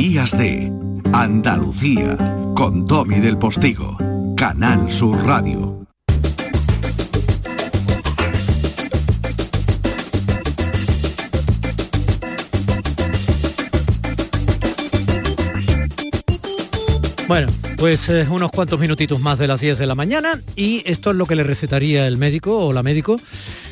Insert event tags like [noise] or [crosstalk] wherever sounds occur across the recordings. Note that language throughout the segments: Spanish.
Días de Andalucía con Tommy del Postigo, Canal Sur Radio. Bueno, pues eh, unos cuantos minutitos más de las 10 de la mañana y esto es lo que le recetaría el médico o la médico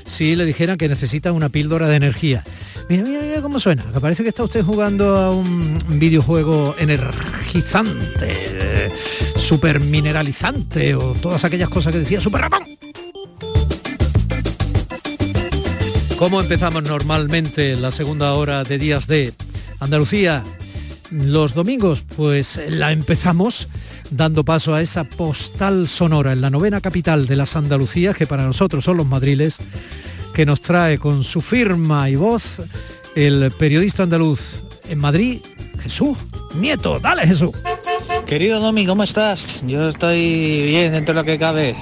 si le dijeran que necesita una píldora de energía. Mira, mira, mira cómo suena, que parece que está usted jugando a un videojuego energizante, super mineralizante o todas aquellas cosas que decía super ratón. ¿Cómo empezamos normalmente la segunda hora de días de Andalucía? los domingos, pues la empezamos dando paso a esa postal sonora en la novena capital de las Andalucías, que para nosotros son los madriles, que nos trae con su firma y voz el periodista andaluz en Madrid, Jesús Nieto. Dale Jesús. Querido Domi, ¿cómo estás? Yo estoy bien dentro de lo que cabe.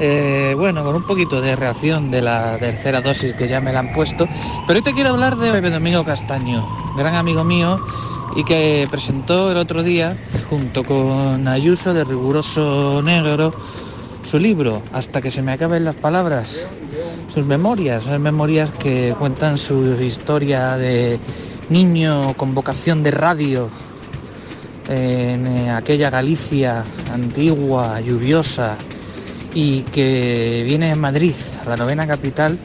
Eh, bueno, con un poquito de reacción de la tercera dosis que ya me la han puesto. Pero hoy te quiero hablar de Pepe Domingo Castaño, gran amigo mío y que presentó el otro día, junto con Ayuso de Riguroso Negro, su libro, Hasta que se me acaben las palabras, sus memorias, son memorias que cuentan su historia de niño con vocación de radio en eh, aquella Galicia antigua, lluviosa, y que viene en Madrid, a la novena capital,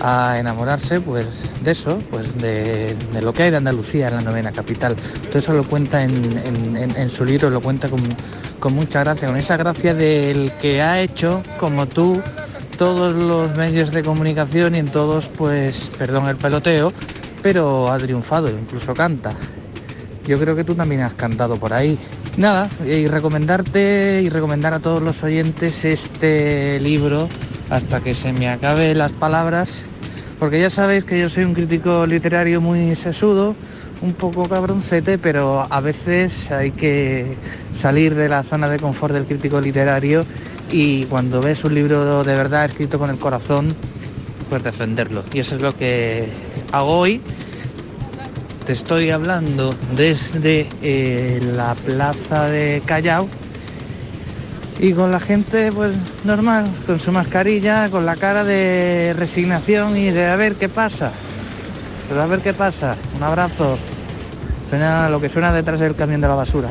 a enamorarse pues de eso, pues de, lo que hay de Andalucía en la novena capital. Todo eso lo cuenta en, su libro, lo cuenta con, con, mucha gracia, con esa gracia del que ha hecho, como tú, todos los medios de comunicación y en todos, pues, perdón el peloteo, pero ha triunfado, incluso canta. Yo creo que tú también has cantado por ahí. Nada, y recomendarte y recomendar a todos los oyentes este libro hasta que se me acabe las palabras, porque ya sabéis que yo soy un crítico literario muy sesudo, un poco cabroncete, pero a veces hay que salir de la zona de confort del crítico literario y cuando ves un libro de verdad escrito con el corazón, pues defenderlo. Y eso es lo que hago hoy. Te estoy hablando desde eh, la plaza de Callao, y con la gente pues normal, con su mascarilla, con la cara de resignación y de a ver qué pasa. Pero a ver qué pasa. Un abrazo. Suena lo que suena detrás del camión de la basura.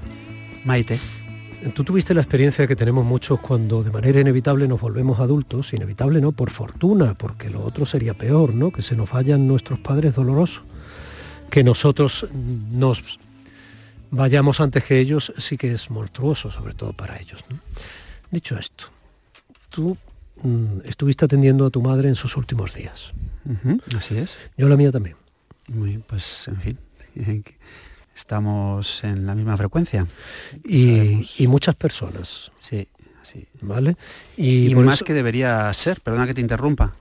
Maite. Tú tuviste la experiencia que tenemos muchos cuando de manera inevitable nos volvemos adultos, inevitable no, por fortuna, porque lo otro sería peor, ¿no? Que se nos vayan nuestros padres dolorosos, que nosotros nos vayamos antes que ellos sí que es monstruoso, sobre todo para ellos. Dicho esto, tú Mm, estuviste atendiendo a tu madre en sus últimos días. así es. Yo la mía también. Muy, pues en fin, [laughs] estamos en la misma frecuencia. Y, muchas personas. Sí, sí. ¿Vale? Y, más que debería ser, perdona que te interrumpa.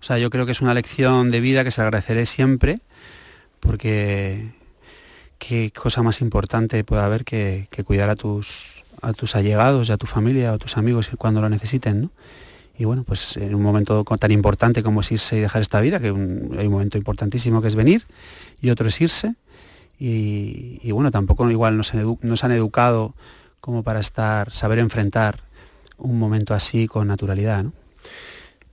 O sea, yo creo que es una lección de vida que se agradeceré siempre, porque qué cosa más importante puede haber que, cuidar a tus, a tus allegados y a tu familia o a tus amigos cuando lo necesiten, ¿no? y bueno, pues en un momento tan importante como es irse y dejar esta vida, que hay un momento importantísimo que es venir y otro es irse, y, bueno, tampoco igual nos, han educado como para estar, saber enfrentar un momento así con naturalidad.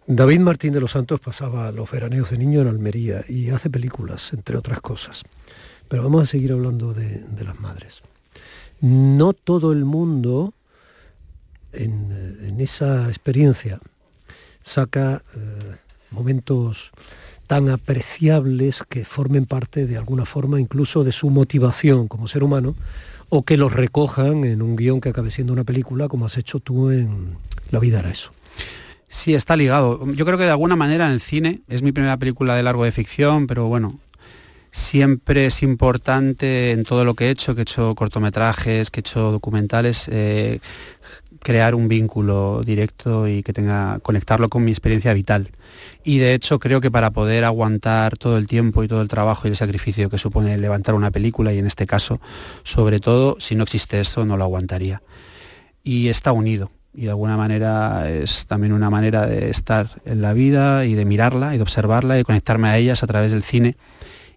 David Martín de los Santos pasaba los veraneos de niño en Almería y hace películas, entre otras cosas. Pero vamos a seguir hablando de, las madres. No todo el mundo en, esa experiencia saca eh, momentos tan apreciables que formen parte de alguna forma incluso de su motivación como ser humano o que los recojan en un guion que acabe siendo una película como has hecho tú en La vida era eso. Sí, está ligado. Yo creo que de alguna manera en el cine, es mi primera película de largo de ficción, pero bueno, siempre es importante en todo lo que he hecho, que he hecho cortometrajes, que he hecho documentales, eh, crear un vínculo directo y que tenga conectarlo con mi experiencia vital. Y de hecho creo que para poder aguantar todo el tiempo y todo el trabajo y el sacrificio que supone levantar una película, y en este caso, sobre todo, si no existe esto, no lo aguantaría. Y está unido. Y de alguna manera es también una manera de estar en la vida y de mirarla y de observarla y conectarme a ellas a través del cine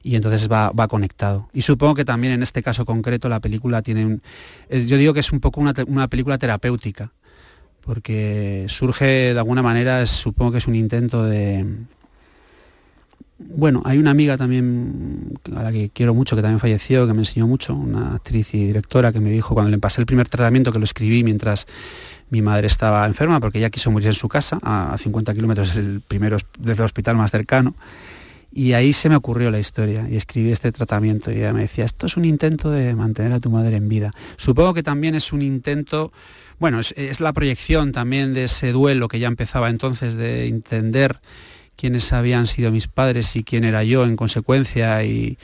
y entonces va, conectado. Y supongo que también en este caso concreto la película tiene un... yo digo que es un poco una, película terapéutica, porque surge de alguna manera, supongo que es un intento de... Bueno, hay una amiga también a la que quiero mucho, que también falleció, que me enseñó mucho, una actriz y directora que me dijo cuando le pasé el primer tratamiento, que lo escribí mientras mi madre estaba enferma, porque ella quiso morir en su casa, a 50 kilómetros, desde el hospital más cercano, y ahí se me ocurrió la historia y escribí este tratamiento y ella me decía, esto es un intento de mantener a tu madre en vida. Supongo que también es un intento, bueno, es, la proyección también de ese duelo que ya empezaba entonces de entender quiénes habían sido mis padres y quién era yo en consecuencia y,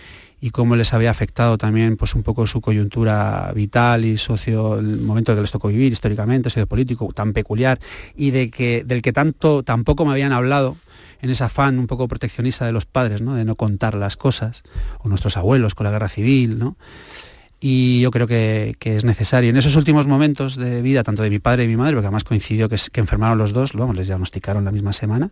cómo les había afectado también pues un poco su coyuntura vital y socio, el momento que les tocó vivir históricamente, sociopolítico tan peculiar y de que, del que tanto tampoco me habían hablado en ese afán un poco proteccionista de los padres, ¿no? de no contar las cosas, o nuestros abuelos con la guerra civil, ¿no? y yo creo que, es necesario. En esos últimos momentos de vida, tanto de mi padre y mi madre, porque además coincidió que, enfermaron los dos, vamos, les diagnosticaron la misma semana,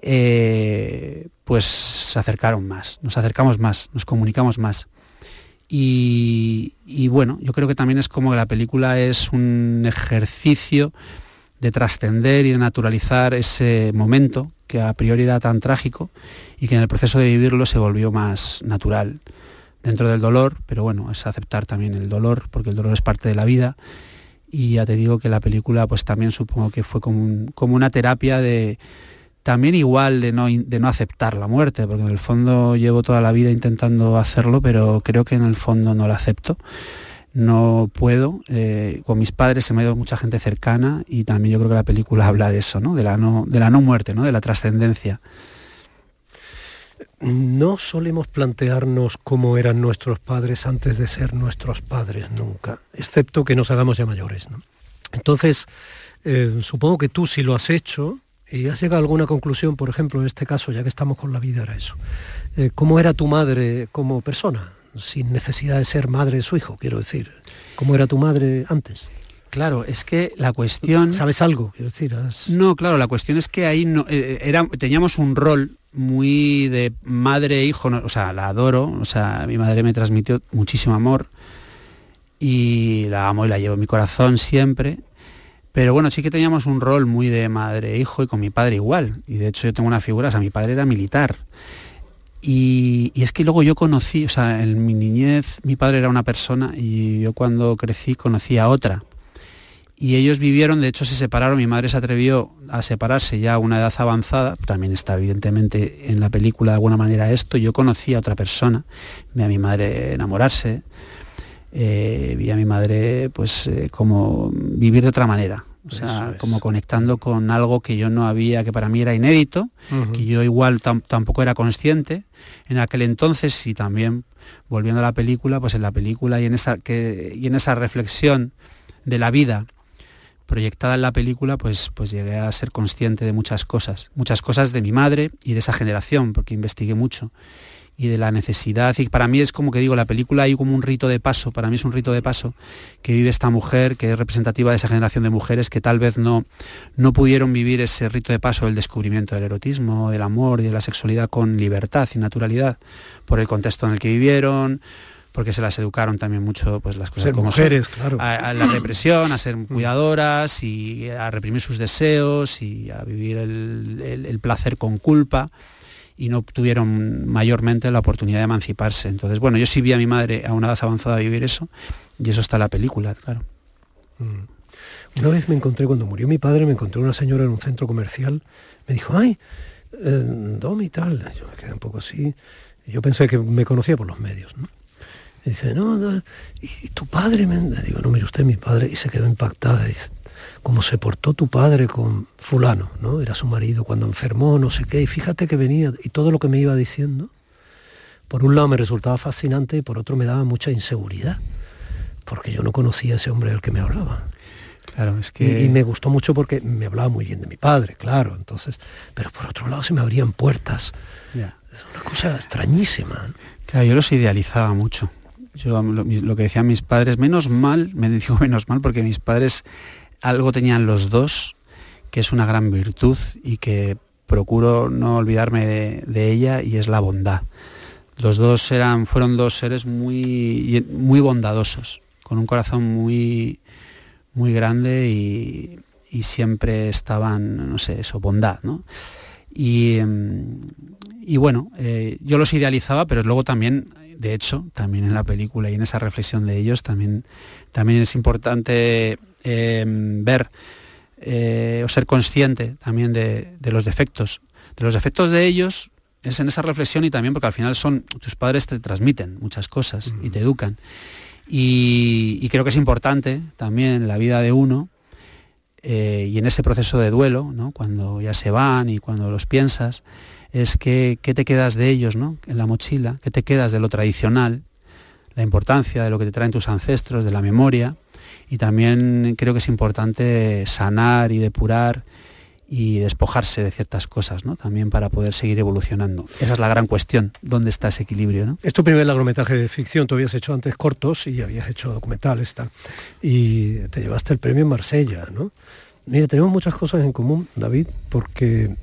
eh, pues se acercaron más, nos acercamos más, nos comunicamos más. Y, bueno, yo creo que también es como que la película es un ejercicio de trascender y de naturalizar ese momento que a priori era tan trágico y que en el proceso de vivirlo se volvió más natural dentro del dolor, pero bueno, es aceptar también el dolor, porque el dolor es parte de la vida. Y ya te digo que la película pues también supongo que fue como, una terapia de también igual de no, de no aceptar la muerte, porque en el fondo llevo toda la vida intentando hacerlo, pero creo que en el fondo no la acepto no puedo. Eh, con mis padres se me ha ido mucha gente cercana y también yo creo que la película habla de eso, ¿no? De la no, de la no muerte, ¿no? De la trascendencia. No solemos plantearnos cómo eran nuestros padres antes de ser nuestros padres nunca, excepto que nos hagamos ya mayores. Entonces, eh, supongo que tú si lo has hecho y has llegado a alguna conclusión, por ejemplo, en este caso, ya que estamos con la vida, era eso. Eh, ¿Cómo era tu madre como persona? Sin necesidad de ser madre de su hijo, quiero decir. ¿Cómo era tu madre antes? Claro, es que la cuestión... ¿Sabes algo? Quiero decir, No, claro, la cuestión es que ahí no, eh, era, teníamos un rol muy de madre e hijo, o sea, la adoro, o sea, mi madre me transmitió muchísimo amor y la amo y la llevo en mi corazón siempre, pero bueno, sí que teníamos un rol muy de madre e hijo y con mi padre igual, y de hecho yo tengo una figura, o sea, mi padre era militar, y, es que luego yo conocí, o sea, en mi niñez mi padre era una persona y yo cuando crecí conocí a otra. Y ellos vivieron, de hecho se separaron, mi madre se atrevió a separarse ya a una edad avanzada, también está evidentemente en la película de alguna manera esto, yo conocí a otra persona, vi a mi madre enamorarse, eh, vi a mi madre pues eh, como vivir de otra manera, o sea, como conectando con algo que yo no había, que para mí era inédito, que yo igual tampoco era consciente. En aquel entonces y también volviendo a la película, pues en la película y en esa, que, y en esa reflexión de la vida proyectada en la película, pues, pues llegué a ser consciente de muchas cosas, muchas cosas de mi madre y de esa generación, porque investigué mucho y de la necesidad. Y para mí es como que digo, la película hay como un rito de paso, para mí es un rito de paso que vive esta mujer, que es representativa de esa generación de mujeres que tal vez no, no pudieron vivir ese rito de paso del descubrimiento del erotismo, del amor y de la sexualidad con libertad y naturalidad, por el contexto en el que vivieron, porque se las educaron también mucho pues las cosas como mujeres, claro. a, la represión, a ser cuidadoras y a reprimir sus deseos y a vivir el placer con culpa y no tuvieron mayormente la oportunidad de emanciparse. Entonces, bueno, yo sí vi a mi madre a una edad avanzada vivir eso y eso está la película, claro. Mm. Una vez me encontré, cuando murió mi padre, me encontré una señora en un centro comercial, me dijo, ay, eh, Domi tal, yo me quedé un poco así, yo pensé que me conocía por los medios, ¿no? Y dice, no, no, ¿y tu padre? Me... digo, no, mire usted, mi padre, y se quedó impactada, cómo se portó tu padre con fulano, ¿no? Era su marido cuando enfermó, no sé qué, y fíjate que venía, y todo lo que me iba diciendo, por un lado me resultaba fascinante y por otro me daba mucha inseguridad, porque yo no conocía a ese hombre del que me hablaba. Claro, es que... Y, me gustó mucho porque me hablaba muy bien de mi padre, claro, entonces, pero por otro lado se me abrían puertas. Es una cosa extrañísima. Claro, yo los idealizaba mucho. Yo lo, que decían mis padres, menos mal, me digo menos mal, porque mis padres algo tenían los dos, que es una gran virtud y que procuro no olvidarme de, ella y es la bondad. Los dos eran, fueron dos seres muy, muy bondadosos, con un corazón muy, muy grande y, siempre estaban, no sé, eso, bondad, ¿no? Y, y bueno, eh, yo los idealizaba, pero luego también, de hecho, también en la película y en esa reflexión de ellos, también, también es importante eh, ver eh, o ser consciente también de, los defectos. De los defectos de ellos es en esa reflexión y también porque al final son, tus padres te transmiten muchas cosas y te educan. Y, creo que es importante también en la vida de uno eh, y en ese proceso de duelo, cuando ya se van y cuando los piensas, es que, qué te quedas de ellos ¿no? en la mochila, qué te quedas de lo tradicional, la importancia de lo que te traen tus ancestros, de la memoria, y también creo que es importante sanar y depurar y despojarse de ciertas cosas, ¿no? También para poder seguir evolucionando. Esa es la gran cuestión, ¿dónde está ese equilibrio, ¿no? Es tu primer largometraje de ficción, tú habías hecho antes cortos y habías hecho documentales tal, y te llevaste el premio en Marsella, ¿no? Mira, tenemos muchas cosas en común, David, porque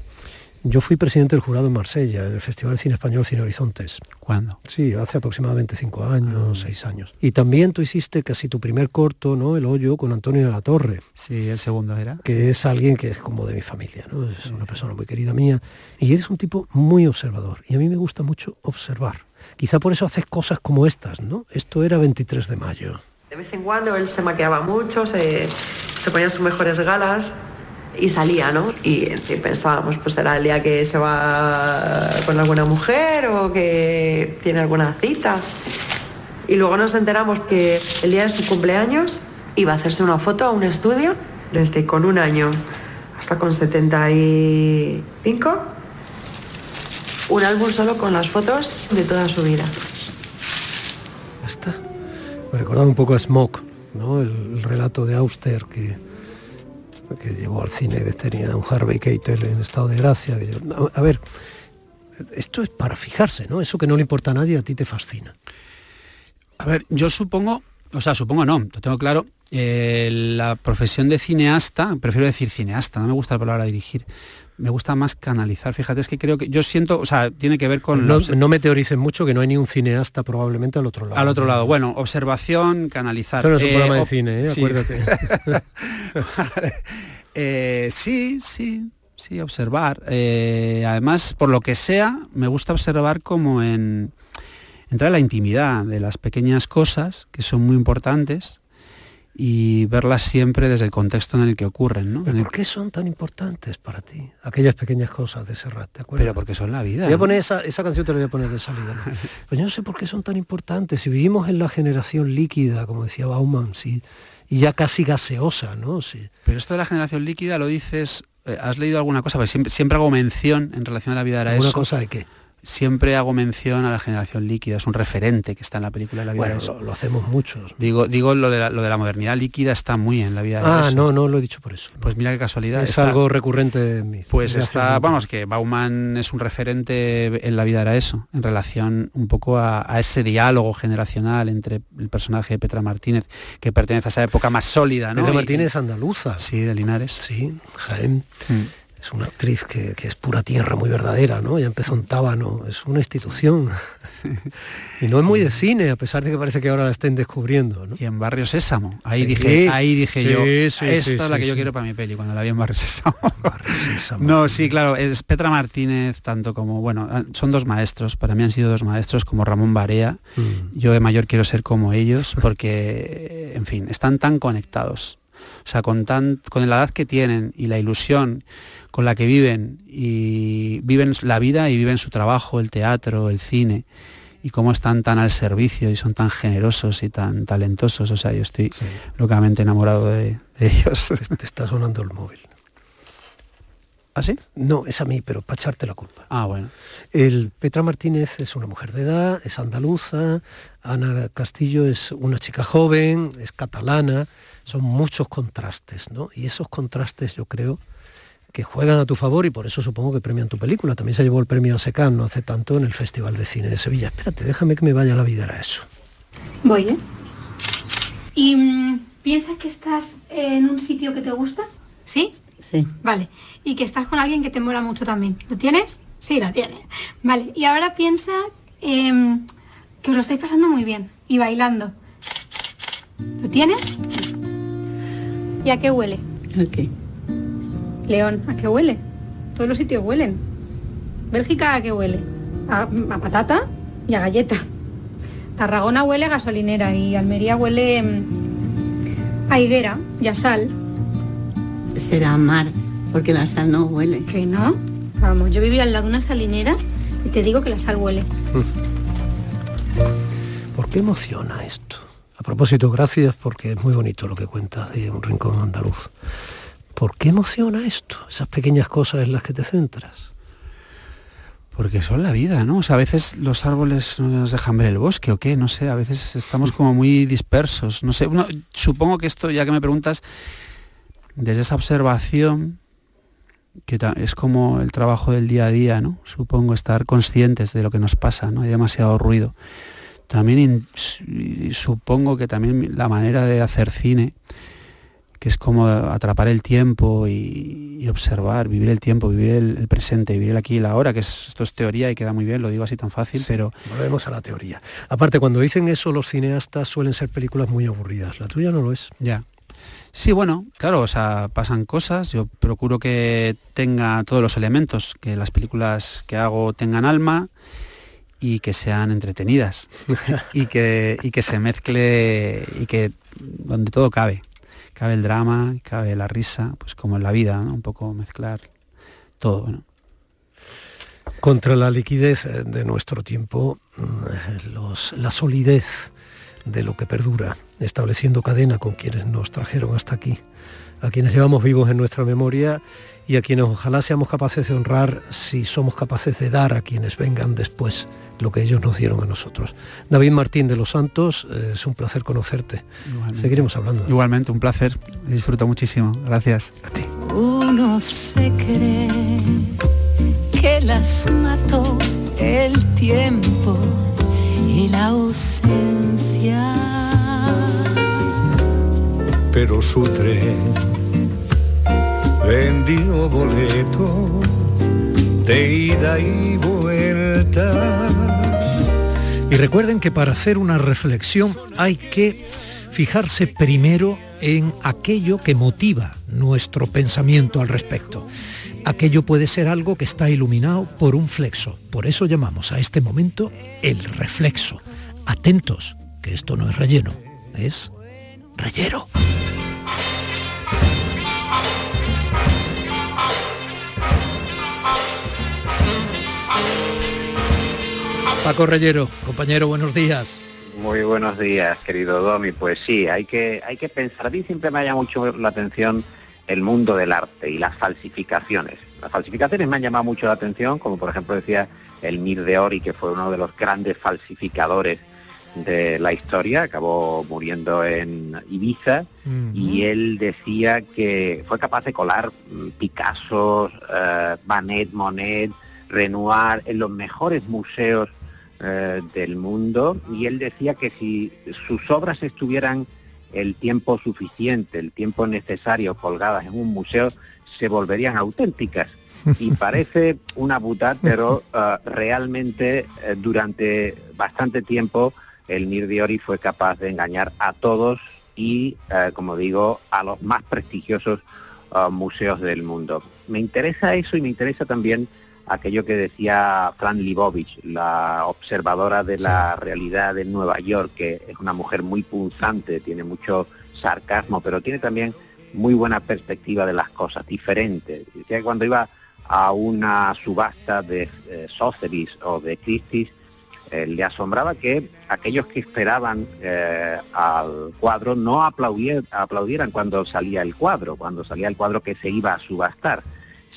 yo fui presidente del jurado en Marsella, en el Festival de Cine Español Cine Horizontes. ¿Cuándo? Sí, hace aproximadamente cinco años, ah. seis años. Y también tú hiciste casi tu primer corto, ¿no? El hoyo con Antonio de la Torre. Sí, el segundo era. Que es alguien que es como de mi familia, ¿no? Es una persona muy querida mía. Y eres un tipo muy observador. Y a mí me gusta mucho observar. Quizá por eso haces cosas como estas, ¿no? Esto era 23 de mayo. De vez en cuando él se maquillaba mucho, se, se ponía sus mejores galas y salía, ¿no? Y pensábamos, pues será el día que se va con alguna mujer o que tiene alguna cita. Y luego nos enteramos que el día de su cumpleaños iba a hacerse una foto a un estudio desde con un año hasta con 75. Un álbum solo con las fotos de toda su vida. Está. Me recordaba un poco a Smoke, ¿no? el relato de Auster que que llevó al cine, que tenía un Harvey Keitel en estado de gracia. a, ver, esto es para fijarse, ¿no? Eso que no le importa a nadie, a ti te fascina. A ver, yo supongo, o sea, supongo no, lo tengo claro, eh, la profesión de cineasta, prefiero decir cineasta, no me gusta la palabra dirigir, me gusta más canalizar. Fíjate, es que creo que yo siento, o sea, tiene que ver con... No, no me teorices mucho que no hay ni un cineasta probablemente al otro lado. Al otro lado, bueno, observación, canalizar. Eso no es un programa de cine, ¿eh? acuérdate. [laughs] Eh, sí, sí, sí, observar. Eh, además, por lo que sea, me gusta observar como en entrar en la intimidad de las pequeñas cosas que son muy importantes y verlas siempre desde el contexto en el que ocurren. ¿no? ¿Por qué son tan importantes para ti? Aquellas pequeñas cosas de Serrat, ¿te acuerdas? Pero porque son la vida. Voy a poner esa, canción, te la voy a poner de salida. [laughs] pues yo no sé por qué son tan importantes. Si vivimos en la generación líquida, como decía Bauman, sí, y ya casi gaseosa, ¿no? Sí. Pero esto de la generación líquida lo dices, eh, ¿has leído alguna cosa? Porque siempre, siempre hago mención en relación a la vida era ¿Alguna cosa de qué? Siempre hago mención a la generación líquida, es un referente que está en la película de la vida bueno, eso. Lo, hacemos muchos. Digo, digo lo, de la, lo de la modernidad líquida está muy en la vida Ah, no, no lo he dicho por eso. Pues mira qué casualidad. Es algo recurrente en mí. Pues está, vamos, que Bauman es un referente en la vida era eso, en relación un poco a, ese diálogo generacional entre el personaje de Petra Martínez, que pertenece a esa época más sólida, ¿no? Petra Martínez andaluza. Sí, de Linares. Sí, Jaén. Mm es una actriz que, es pura tierra, muy verdadera, ¿no? Ya empezó en Tábano, es una institución. [laughs] y no es muy de cine, a pesar de que parece que ahora la estén descubriendo, ¿no? Y en Barrio Sésamo, ahí dije, ahí dije yo, esta es la que yo quiero para mi peli, cuando la vi en Barrio Sésamo. [laughs] no, sí, claro, es Petra Martínez, tanto como, bueno, ah, son dos maestros, para mí han sido dos maestros como Ramón Barea. Mm. Yo de mayor quiero ser como ellos, porque, en fin, están tan conectados. O sea, con, tan, con la edad que tienen y la ilusión con la que viven y viven la vida y viven su trabajo, el teatro, el cine y cómo están tan al servicio y son tan generosos y tan talentosos. O sea, yo estoy locamente enamorado de, ellos. Te, está sonando el móvil. ¿Ah, sí? No, es a mí, pero para echarte la culpa. Ah, bueno. El Petra Martínez es una mujer de edad, es andaluza, Ana Castillo es una chica joven, es catalana, son muchos contrastes, ¿no? Y esos contrastes yo creo que juegan a tu favor y por eso supongo que premian tu película. También se llevó el premio a Secan no hace tanto en el Festival de Cine de Sevilla. Espérate, déjame que me vaya la vida a eso. Voy, ¿eh? ¿Y mm, piensas que estás en un sitio que te gusta? ¿Sí? Sí. Vale. Y que estás con alguien que te mola mucho también. ¿Lo tienes? Sí, lo tienes. Vale. Y ahora piensa em, que os lo estáis pasando muy bien y bailando. ¿Lo tienes? ¿Y a qué huele? ¿A qué? León, ¿a qué huele? Todos los sitios huelen. Bélgica, ¿a qué huele? A, a patata y a galleta. Tarragona huele a gasolinera y Almería huele mm, a higuera y a sal. Será mar, porque la sal no huele. ¿Que no? Vamos, yo vivía al lado de una salinera y te digo que la sal huele. ¿Por qué emociona esto? A propósito, gracias porque es muy bonito lo que cuentas de un rincón andaluz. ¿Por qué emociona esto? Esas pequeñas cosas en las que te centras. Porque son la vida, ¿no? O sea, a veces los árboles no nos dejan ver el bosque o qué, no sé, a veces estamos como muy dispersos, no sé. Supongo que esto, ya que me preguntas, desde esa observación, que es como el trabajo del día a día, ¿no? Supongo estar conscientes de lo que nos pasa, ¿no? Hay demasiado ruido. También supongo que también la manera de hacer cine, que es como atrapar el tiempo y, y observar, vivir el tiempo, vivir el, el presente, vivir el aquí y el ahora, que es- esto es teoría y queda muy bien, lo digo así tan fácil, pero Volvemos a la teoría. Aparte, cuando dicen eso los cineastas suelen ser películas muy aburridas. La tuya no lo es. ya. Sí, bueno, claro, o sea, pasan cosas, yo procuro que tenga todos los elementos, que las películas que hago tengan alma y que sean entretenidas [laughs] y, que, y que se mezcle y que donde todo cabe. Cabe el drama, cabe la risa, pues como en la vida, ¿no? un poco mezclar todo. Contra la liquidez eh, de nuestro tiempo, mm, la solidez de lo que perdura, estableciendo cadena con quienes nos trajeron hasta aquí, a quienes llevamos vivos en nuestra memoria y a quienes ojalá seamos capaces de honrar si somos capaces de dar a quienes vengan después lo que ellos nos dieron a nosotros. David Martín de los Santos, eh, es un placer conocerte. Igualmente. Seguiremos hablando. Igualmente, un placer, disfruto muchísimo, gracias. A ti. Uno se cree que las mató el tiempo y la ausencia. Pero su tren vendió boleto de ida y vuelta. Y recuerden que para hacer una reflexión hay que fijarse primero en aquello que motiva nuestro pensamiento al respecto. Aquello puede ser algo que está iluminado por un flexo. Por eso llamamos a este momento el reflexo. Atentos, que esto no es relleno, es rellero. Paco Rellero, compañero, buenos días. Muy buenos días, querido Domi. Pues sí, hay que, hay que pensar. A mí siempre me llama mucho la atención el mundo del arte y las falsificaciones. Las falsificaciones me han llamado mucho la atención, como por ejemplo decía el Mir de Ori, que fue uno de los grandes falsificadores de la historia, acabó muriendo en Ibiza, y él decía que fue capaz de colar mm, Picasso, eh, Manet, Monet, Renoir en los mejores museos eh, del mundo y él decía que si sus obras estuvieran el tiempo suficiente, el tiempo necesario colgadas en un museo, se volverían auténticas. Y [laughs] parece una butad, pero eh, realmente eh, durante bastante tiempo el Mir Diori fue capaz de engañar a todos y, eh, como digo, a los más prestigiosos eh, museos del mundo. Me interesa eso y me interesa también aquello que decía Fran Libovich, la observadora de la realidad de Nueva York, que es una mujer muy punzante, tiene mucho sarcasmo, pero tiene también muy buena perspectiva de las cosas, diferente. Decía que cuando iba a una subasta de eh, Sotheby's o de Christie's, eh, le asombraba que aquellos que esperaban eh, al cuadro no aplaudier- aplaudieran cuando salía el cuadro, cuando salía el cuadro que se iba a subastar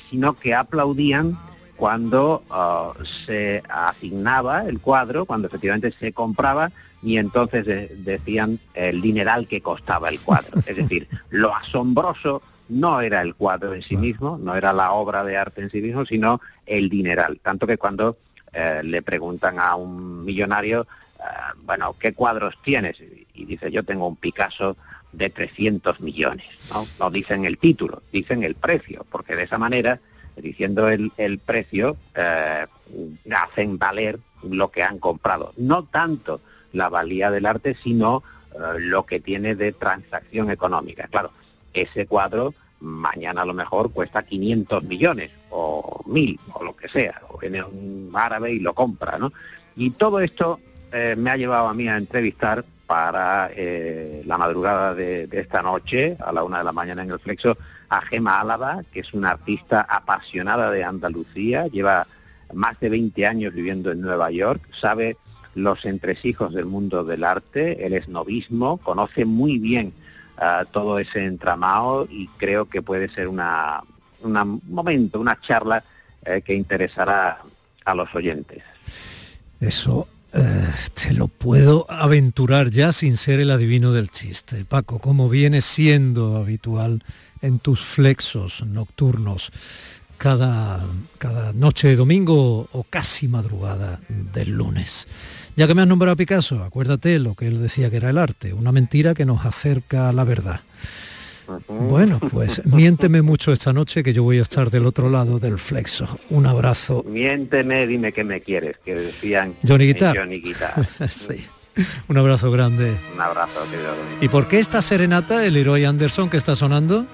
sino que aplaudían cuando uh, se asignaba el cuadro, cuando efectivamente se compraba y entonces de- decían el dineral que costaba el cuadro. Es decir, [laughs] lo asombroso no era el cuadro en sí mismo, no era la obra de arte en sí mismo, sino el dineral. Tanto que cuando eh, le preguntan a un millonario, eh, bueno, ¿qué cuadros tienes? Y, dice, yo tengo un Picasso de 300 millones. ¿no? no dicen el título, dicen el precio, porque de esa manera, diciendo el, el precio, eh, hacen valer lo que han comprado. No tanto la valía del arte, sino lo que tiene de transacción económica. Claro, ese cuadro mañana a lo mejor cuesta 500 millones o 1000 o lo que sea, o viene un árabe y lo compra, ¿no? Y todo esto eh, me ha llevado a mí a entrevistar para eh, la madrugada de, esta noche, a la una de la mañana en el Flexo, a Gema Álava, que es una artista apasionada de Andalucía, lleva más de 20 años viviendo en Nueva York, sabe los entresijos del mundo del arte, el esnovismo, conoce muy bien ah, todo ese entramado y creo que puede ser una, un momento, una charla eh, que interesará a los oyentes. Eso eh, te lo puedo aventurar ya sin ser el adivino del chiste. Paco, como viene siendo habitual en tus flexos nocturnos cada, cada noche de domingo o casi madrugada del lunes. Ya que me has nombrado a Picasso, acuérdate lo que él decía que era el arte, una mentira que nos acerca a la verdad. Bueno, pues miénteme mucho esta noche que yo voy a estar del otro lado del flexo. Un abrazo. Miénteme, dime que me quieres, que decían Johnny Guitar. Johnny Guitar. [laughs] sí. Un abrazo grande. Un abrazo, querido. ¿Y por qué esta serenata, el Leroy Anderson que está sonando?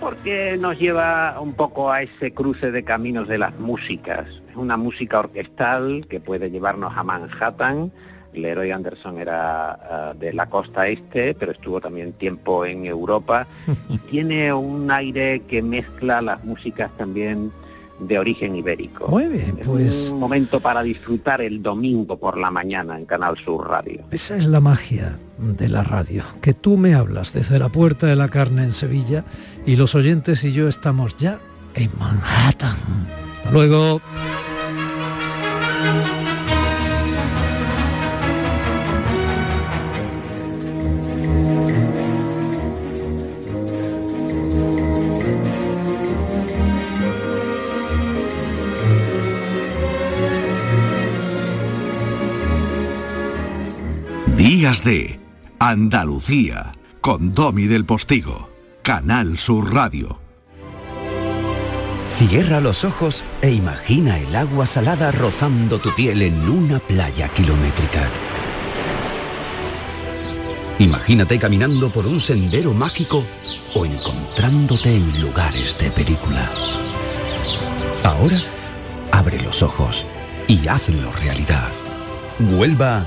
porque nos lleva un poco a ese cruce de caminos de las músicas. Es una música orquestal que puede llevarnos a Manhattan. Leroy Anderson era ah, de la costa este, pero estuvo también tiempo en Europa y [laughs] tiene un aire que mezcla las músicas también de origen ibérico. Muy bien, Es pues un momento para disfrutar el domingo por la mañana en Canal Sur Radio. esa es la magia de la radio, que tú me hablas desde la Puerta de la Carne en Sevilla y los oyentes y yo estamos ya en Manhattan. Hasta luego. Días de Andalucía con Domi del Postigo, Canal Sur Radio. Cierra los ojos e imagina el agua salada rozando tu piel en una playa kilométrica. Imagínate caminando por un sendero mágico o encontrándote en lugares de película. Ahora, abre los ojos y hazlo realidad. Huelva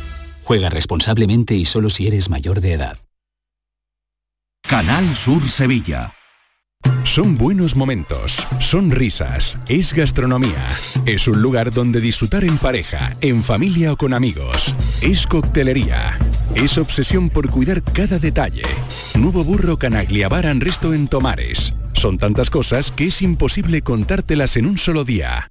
Juega responsablemente y solo si eres mayor de edad. Canal Sur Sevilla. Son buenos momentos, son risas, es gastronomía, es un lugar donde disfrutar en pareja, en familia o con amigos, es coctelería, es obsesión por cuidar cada detalle. Nuevo burro Canaglia Bar and Resto en Tomares. Son tantas cosas que es imposible contártelas en un solo día.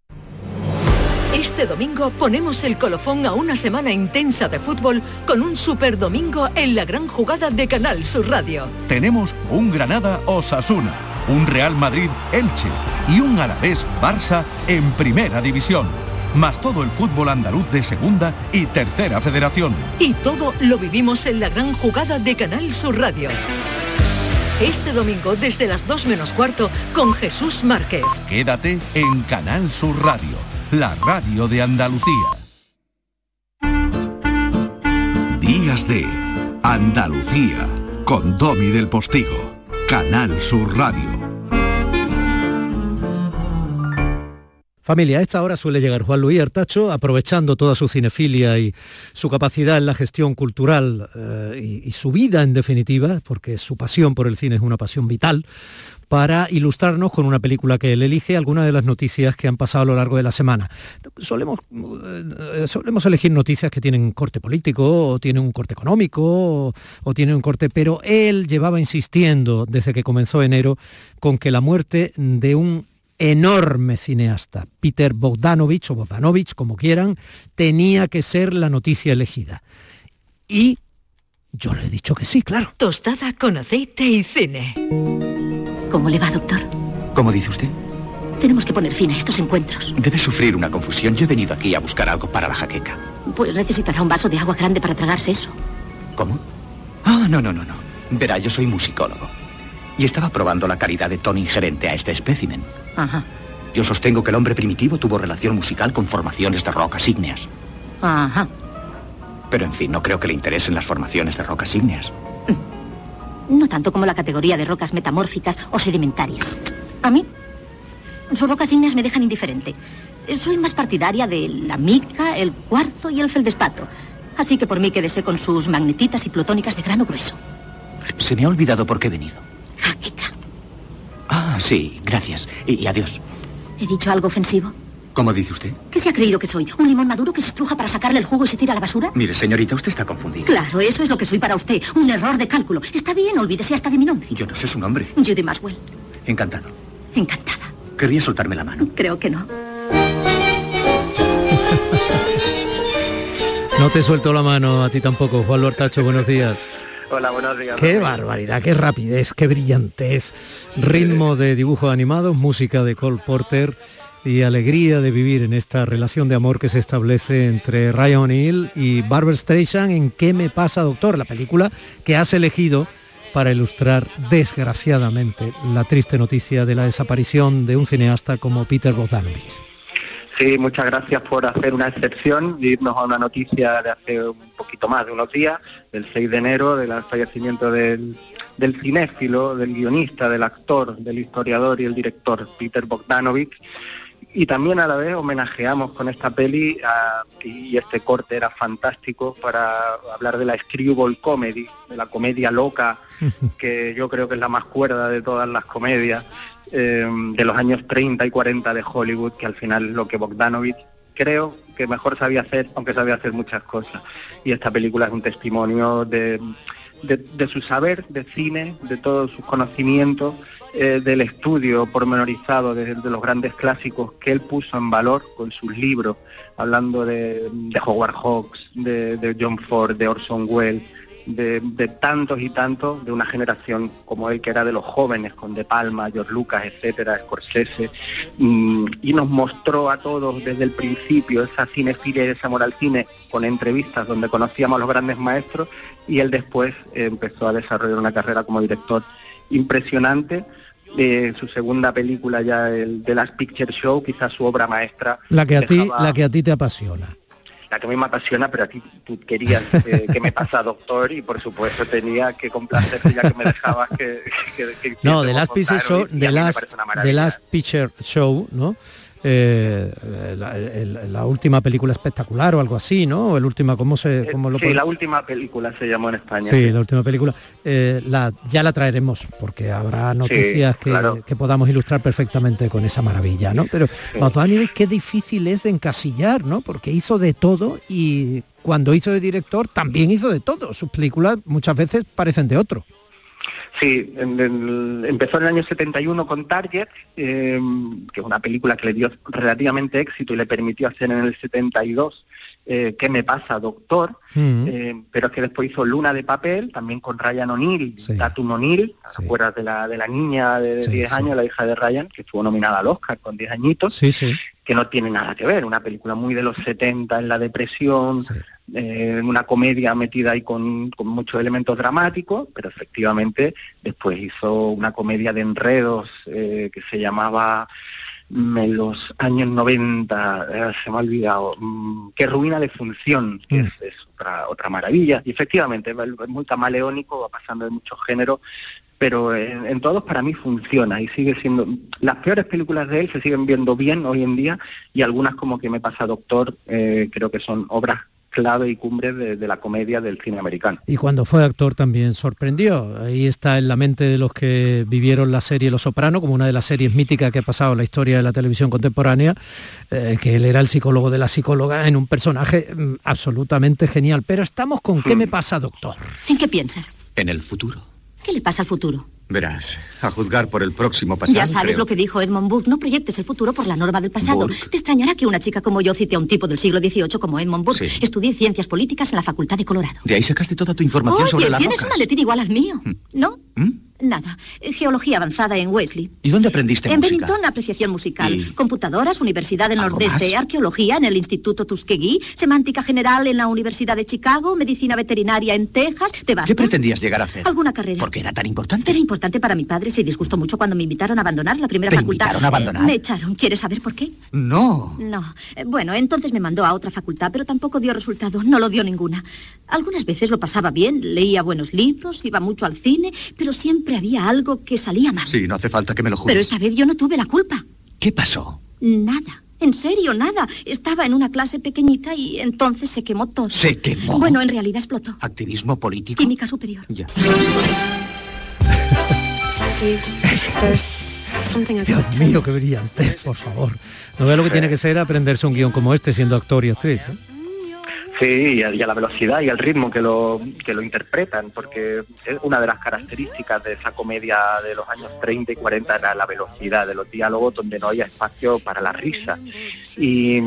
Este domingo ponemos el colofón a una semana intensa de fútbol con un super domingo en la gran jugada de Canal Sur Radio. Tenemos un Granada Osasuna, un Real Madrid Elche y un Alavés Barça en Primera División. más todo el fútbol andaluz de segunda y tercera federación. Y todo lo vivimos en la gran jugada de Canal Sur Radio. Este domingo desde las 2 menos cuarto con Jesús Márquez. Quédate en Canal Sur Radio, la radio de Andalucía. Días de Andalucía con Domi del Postigo, Canal Sur Radio. Familia, a esta hora suele llegar Juan Luis Artacho, aprovechando toda su cinefilia y su capacidad en la gestión cultural eh, y, su vida en definitiva, porque su pasión por el cine es una pasión vital, para ilustrarnos con una película que él elige algunas de las noticias que han pasado a lo largo de la semana. Solemos, eh, solemos elegir noticias que tienen corte político, o tienen un corte económico, o, o tienen un corte, pero él llevaba insistiendo desde que comenzó enero con que la muerte de un enorme cineasta, Peter Bogdanovich o Bogdanovich, como quieran, tenía que ser la noticia elegida. Y yo le he dicho que sí, claro. Tostada con aceite y cine. ¿Cómo le va, doctor? ¿Cómo dice usted? Tenemos que poner fin a estos encuentros. Debe sufrir una confusión. Yo he venido aquí a buscar algo para la jaqueca. Pues necesitará un vaso de agua grande para tragarse eso. ¿Cómo? Ah, no, no, no, no. Verá, yo soy musicólogo. Y estaba probando la calidad de tono ingerente a este espécimen. Ajá. Yo sostengo que el hombre primitivo tuvo relación musical con formaciones de rocas ígneas. Ajá. Pero en fin, no creo que le interesen las formaciones de rocas ígneas. No tanto como la categoría de rocas metamórficas o sedimentarias. A mí, sus rocas ígneas me dejan indiferente. Soy más partidaria de la mica, el cuarzo y el feldespato. Así que por mí quédese con sus magnetitas y plutónicas de grano grueso. Se me ha olvidado por qué he venido. Ah, sí, gracias. Y, y adiós. ¿He dicho algo ofensivo? ¿Cómo dice usted? ¿Qué se ha creído que soy? ¿Un limón maduro que se estruja para sacarle el jugo y se tira a la basura? Mire, señorita, usted está confundida. Claro, eso es lo que soy para usted. Un error de cálculo. Está bien, olvídese hasta de mi nombre. Yo no sé su nombre. Judy Maswell. Encantado. Encantada. Querría soltarme la mano. Creo que no. No te suelto la mano a ti tampoco, Juan Lortacho, buenos días. Hola, buenos días. Qué barbaridad, qué rapidez, qué brillantez. Ritmo de dibujos animados, música de Cole Porter y alegría de vivir en esta relación de amor que se establece entre Ryan O'Neill y Barbara Streisand en ¿Qué me pasa, doctor? La película que has elegido para ilustrar desgraciadamente la triste noticia de la desaparición de un cineasta como Peter Bogdanovich. Sí, muchas gracias por hacer una excepción y irnos a una noticia de hace un poquito más de unos días, del 6 de enero, del fallecimiento del, del cinéfilo, del guionista, del actor, del historiador y el director Peter Bogdanovich. Y también a la vez homenajeamos con esta peli, a- y este corte era fantástico, para hablar de la screwball comedy, de la comedia loca, [laughs] que yo creo que es la más cuerda de todas las comedias, eh, de los años 30 y 40 de Hollywood, que al final es lo que Bogdanovich creo que mejor sabía hacer, aunque sabía hacer muchas cosas. Y esta película es un testimonio de, de- su saber de cine, de todos sus conocimientos, eh, del estudio pormenorizado de, de los grandes clásicos que él puso en valor con sus libros, hablando de, Howard Hawks, de John Ford, de Orson Welles, de, de tantos y tantos de una generación como él que era de los jóvenes con De Palma, George Lucas, etcétera, Scorsese mm, y nos mostró a todos desde el principio esa cinefilia y ese amor al cine con entrevistas donde conocíamos a los grandes maestros y él después eh, empezó a desarrollar una carrera como director impresionante Eh, su segunda película ya el The Last Picture Show quizás su obra maestra La que a ti, la que a ti te apasiona. La que a mí me apasiona, pero a ti tú querías eh, que me pasa doctor y por supuesto tenía que complacerte ya que me dejabas que... que- que No, The Last Picture Show, The. Last Picture Show, ¿no? Eh, la, última película espectacular o algo así, ¿no? El última, ¿cómo se, cómo lo Sí, la última película se llamó en España. Sí, la última película. Eh, la, ya la traeremos porque habrá noticias que, claro. que podamos ilustrar perfectamente con esa maravilla, ¿no? Pero Bogdanovich, qué difícil es de encasillar, ¿no? Porque hizo de todo y cuando hizo de director también hizo de todo. Sus películas muchas veces parecen de otro. Sí, empezó en el año 71 con Target, eh, que es una película que le dio relativamente éxito y le permitió hacer en el 72 eh, ¿Qué me pasa, doctor? Mm. Eh, pero es que después hizo Luna de papel, también con Ryan O'Neill, Tatum O'Neill, ¿te acuerdas de la, de la niña de Sí, 10 sí. años, la hija de Ryan, que estuvo nominada al Oscar con 10 añitos? Sí, sí. que no tiene nada que ver, una película muy de los 70 en la depresión, eh, una comedia metida ahí con, con muchos elementos dramáticos, pero efectivamente después hizo una comedia de enredos eh, que se llamaba en los años 90, eh, se me ha olvidado, mm, que ruina de función, que es, es otra, otra maravilla. Y efectivamente es muy camaleónico, va pasando de muchos géneros, pero en, en todos para mí funciona y sigue siendo... Las peores películas de él se siguen viendo bien hoy en día y algunas como que me pasa Doctor, eh, creo que son obras clave y cumbre de, de la comedia del cine americano. Y cuando fue actor también sorprendió. Ahí está en la mente de los que vivieron la serie Los Soprano, como una de las series míticas que ha pasado en la historia de la televisión contemporánea, eh, que él era el psicólogo de la psicóloga en un personaje mm, absolutamente genial. Pero estamos con ¿Qué me pasa, doctor? ¿En qué piensas? En el futuro. ¿Qué le pasa al futuro? Verás, a juzgar por el próximo pasado. ya sabes creo- lo que dijo Edmund Burke, no proyectes el futuro por la norma del pasado. Burke. Te extrañará que una chica como yo cite a un tipo del siglo XVIII como Edmund Burke. Sí. Estudié ciencias políticas en la Facultad de Colorado. De ahí sacaste toda tu información sobre las tienes un maletín igual al mío, ¿no? ¿Mm? Nada. Geología avanzada en Wesley. ¿Y dónde aprendiste En música? Bennington, apreciación musical. ¿Y? Computadoras, Universidad del ¿Algo Nordeste. más? Arqueología en el Instituto Tuskegee. Semántica general en la Universidad de Chicago. Medicina veterinaria en Texas. ¿Te basta? ¿Qué pretendías llegar a hacer? Alguna carrera. ¿Por qué era tan importante? Era importante para mi padre. Se disgustó mucho cuando me invitaron a abandonar la primera ¿Te facultad. invitaron a abandonar? Me echaron. ¿Quieres saber por qué? No. No. Eh, Bueno, entonces me mandó a otra facultad, pero tampoco dio resultado. No lo dio ninguna. Algunas veces lo pasaba bien, leía buenos libros, iba mucho al cine, pero siempre había algo que salía mal. Sí, no hace falta que me lo jures. Pero esta vez yo no tuve la culpa. ¿Qué pasó? Nada. En serio, nada. Estaba en una clase pequeñita y entonces se quemó todo. ¿Se quemó? Bueno, en realidad explotó. ¿Activismo político? Química superior. Ya. Dios mío, qué brillante, por favor. No vea lo que tiene que ser aprenderse un guion como este siendo actor y actriz. ¿eh? Sí, y a, y a la velocidad y al ritmo que lo, que lo interpretan, porque es una de las características de esa comedia de los años 30 y 40 era la velocidad de los diálogos donde no había espacio para la risa. Y,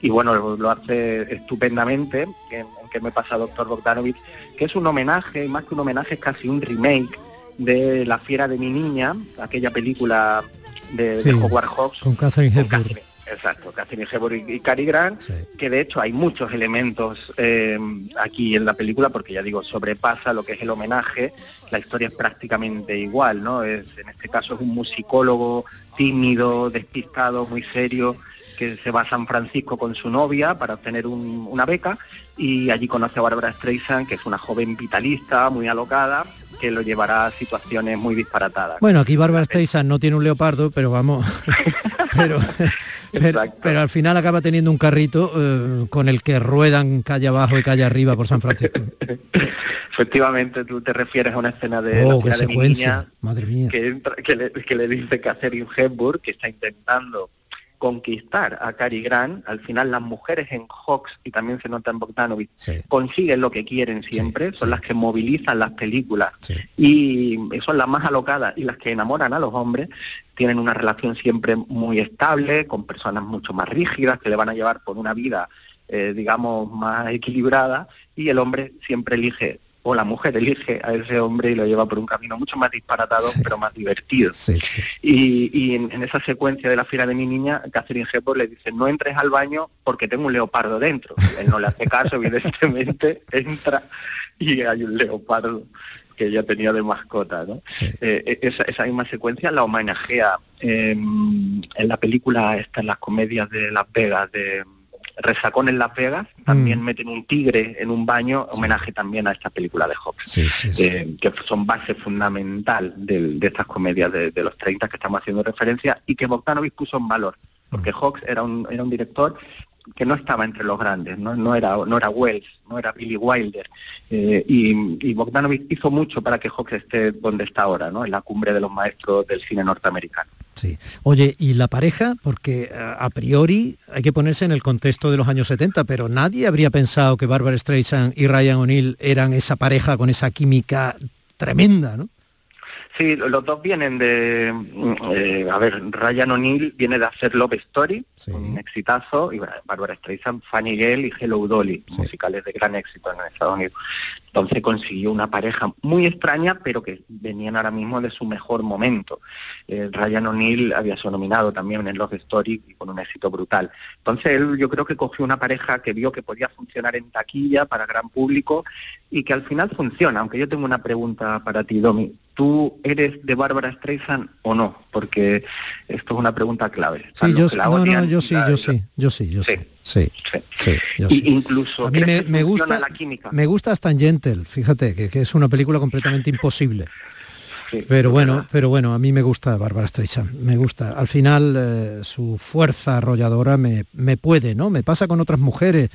y bueno, lo, lo hace estupendamente en, en que me pasa Doctor Bogdanovich, que es un homenaje, más que un homenaje, es casi un remake de La fiera de mi niña, aquella película de, Sí, de Howard Hawks, Con Catherine Hepburn. Exacto, Catherine Hepburn y, y Cary Grant, que de hecho hay muchos elementos eh, aquí en la película, porque ya digo, sobrepasa lo que es el homenaje, la historia es prácticamente igual, ¿no? Es, en este caso es un musicólogo tímido, despistado, muy serio, que se va a San Francisco con su novia para obtener un- una beca y allí conoce a Barbara Streisand, que es una joven vitalista, muy alocada, que lo llevará a situaciones muy disparatadas. Bueno, aquí Barbara Streisand no tiene un leopardo, pero vamos, [laughs] pero, [laughs] pero, pero al final acaba teniendo un carrito eh, con el que ruedan calle abajo y calle arriba por San Francisco. [laughs] Efectivamente, tú te refieres a una escena de Oh, la de mi niña madre mía. que, entra- que, le, que le dice Catherine Hepburn que está intentando conquistar a Cary Grant. Al final las mujeres en Hawks, y también se nota en Bogdanovich, consiguen lo que quieren siempre, son las que movilizan las películas y son las más alocadas y las que enamoran a los hombres. Tienen una relación siempre muy estable, con personas mucho más rígidas que le van a llevar por una vida, eh, digamos, más equilibrada y el hombre siempre elige o la mujer elige a ese hombre y lo lleva por un camino mucho más disparatado, pero más divertido. Y, y en, en esa secuencia de la fiera de mi niña, Catherine Hepburn le dice, no entres al baño porque tengo un leopardo dentro. Él no le hace caso, [laughs] evidentemente, entra y hay un leopardo que ella tenía de mascota. ¿no? Eh, eh, esa, esa misma secuencia la homenajea eh, en la película, esta, en las comedias de Las Vegas, de Resacón en Las Vegas, también meten un tigre en un baño, homenaje también a esta película de Hobbes, eh, que son base fundamental del- de, estas comedias de, de los 30 que estamos haciendo referencia y que Bogdanovich puso en valor, porque Hawks era un, era un director que no estaba entre los grandes, no, no era no era Wells, no era Billy Wilder, eh, y, y Bogdanovich hizo mucho para que Hawks esté donde está ahora, ¿no? en la cumbre de los maestros del cine norteamericano. Sí. Oye, ¿y la pareja? Porque a a priori hay que ponerse en el contexto de los años 70, pero nadie habría pensado que Barbara Streisand y Ryan O'Neill eran esa pareja con esa química tremenda, ¿no? Sí, los dos vienen de, eh, a ver, Ryan O'Neill viene de hacer Love Story, un exitazo, y bueno, Barbara Streisand, Fanny Gale y Hello Dolly, musicales de gran éxito en Estados Unidos. Entonces consiguió una pareja muy extraña, pero que venían ahora mismo de su mejor momento. Eh, Ryan O'Neill había sido nominado también en Love Story y con un éxito brutal. Entonces él yo creo que cogió una pareja que vio que podía funcionar en taquilla para gran público y que al final funciona. Aunque yo tengo una pregunta para ti, Domi. ¿Tú eres de Bárbara Streisand o no? Porque esto es una pregunta clave. Sí, yo, no, no, yo sí, yo sí, yo sí, yo sí. Sí, sí, yo sí. Incluso a mí me, me gusta la química. me gusta hasta en Gentle, fíjate que, que es una película completamente imposible. pero bueno, pero bueno, a mí me gusta Bárbara Streisand, me gusta. Al final eh, su fuerza arrolladora me, me puede, ¿no? Me pasa con otras mujeres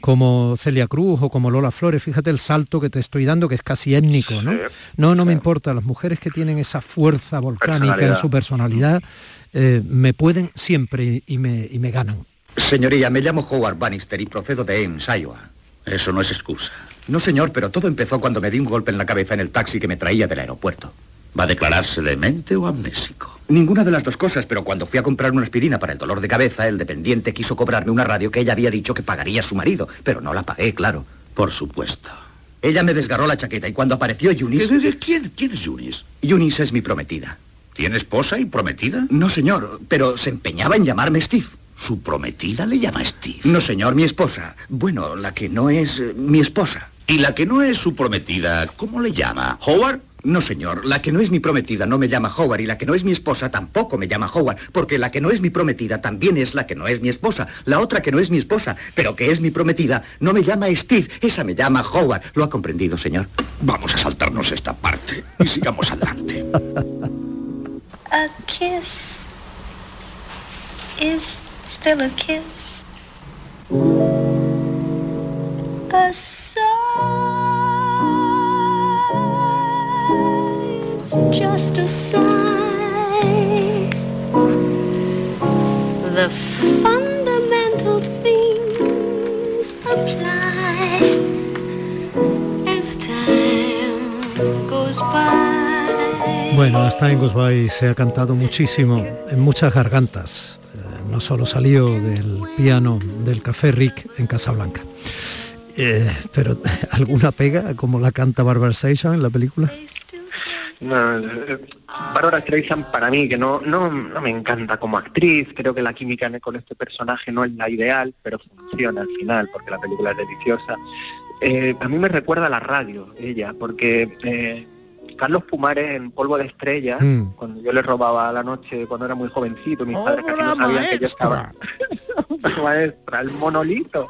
como Celia Cruz o como Lola Flores, fíjate el salto que te estoy dando, que es casi étnico, ¿no? no, no me importa, las mujeres que tienen esa fuerza volcánica en su personalidad eh, me pueden siempre y me, y me ganan. Señoría, me llamo Howard Bannister y procedo de Ames, Iowa. Eso no es excusa. No, señor, pero todo empezó cuando me di un golpe en la cabeza en el taxi que me traía del aeropuerto. ¿Va a declararse demente o amnésico? Ninguna de las dos cosas, pero cuando fui a comprar una aspirina para el dolor de cabeza, el dependiente quiso cobrarme una radio que ella había dicho que pagaría a su marido, pero no la pagué, claro. Por supuesto. Ella me desgarró la chaqueta y cuando apareció Yunis... ¿De, de quién, quién es Yunis? Yunis es mi prometida. ¿Tiene esposa y prometida? No, señor, pero se empeñaba en llamarme Steve. ¿Su prometida le llama Steve? No, señor, mi esposa. Bueno, la que no es eh, mi esposa. ¿Y la que no es su prometida, cómo le llama? ¿Howard? No, señor, la que no es mi prometida no me llama Howard y la que no es mi esposa tampoco me llama Howard, porque la que no es mi prometida también es la que no es mi esposa. La otra que no es mi esposa, pero que es mi prometida, no me llama Steve, esa me llama Howard. ¿Lo ha comprendido, señor? Vamos a saltarnos esta parte y sigamos adelante. [laughs] A kiss is still a kiss. A sigh's just a sigh. The fundamental things apply as time goes by. Bueno, As Time Goes se ha cantado muchísimo en muchas gargantas. No solo salió del piano del Café Rick en Casablanca. Eh, pero [laughs] alguna pega como la canta Barbara Streisand en la película. No, Streisand para mí, que no, no, no me encanta como actriz, creo que la química con este personaje no es la ideal, pero funciona al final, porque la película es deliciosa. Eh, a mí me recuerda a la radio, ella, porque eh, Carlos Pumares en Polvo de Estrella, Mm. cuando yo le robaba a la noche cuando era muy jovencito, mis padres casi no sabían que yo estaba... [laughs] maestra, el monolito.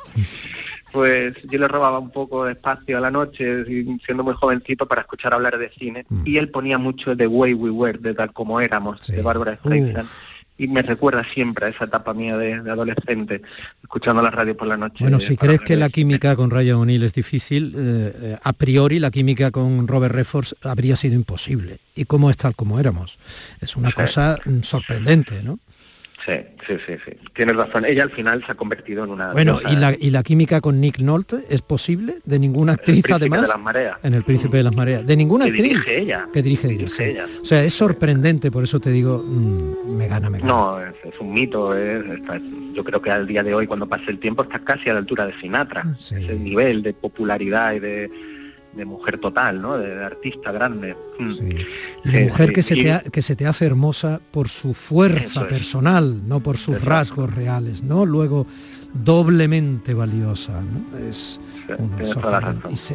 Pues yo le robaba un poco de espacio a la noche, siendo muy jovencito, para escuchar hablar de cine. Mm. Y él ponía mucho de Way We Were, de tal como éramos, de Bárbara Streisand. Y me recuerda siempre a esa etapa mía de, de adolescente, escuchando la radio por la noche. Bueno, si crees que la química con Ryan O'Neill es difícil, eh, eh, a priori la química con Robert Redford habría sido imposible. ¿Y cómo es tal como éramos? Es una cosa mm, sorprendente, ¿no? Sí, sí, sí, sí. Tienes razón. Ella al final se ha convertido en una... Bueno, ¿y la, ¿y la química con Nick Nolte es posible? ¿De ninguna actriz además? de las mareas. En El Príncipe de las Mareas. ¿De ninguna Que actriz? dirige ella. Que dirige ella, sí. O sea, es sorprendente, por eso te digo, mm, me gana, me gana. No, es, es un mito. es- está- yo creo que al día de hoy, cuando pase el tiempo, está casi a la altura de Sinatra. Ese nivel de popularidad y de, de mujer total, ¿no? De, de artista grande. Mm. Sí, mujer sí. que, se te ha- que se te hace hermosa por su fuerza es. personal, no por sus rasgos reales, ¿no? Luego, doblemente valiosa, ¿no? Es un y, se-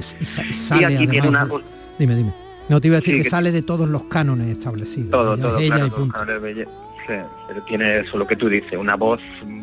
aquí tiene una... Dime, dime. No te iba a decir Sí, que, que- sale de todos los cánones establecidos. Todo, Ella todo, ella claro, y punto. Pero tiene eso lo que tú dices, una voz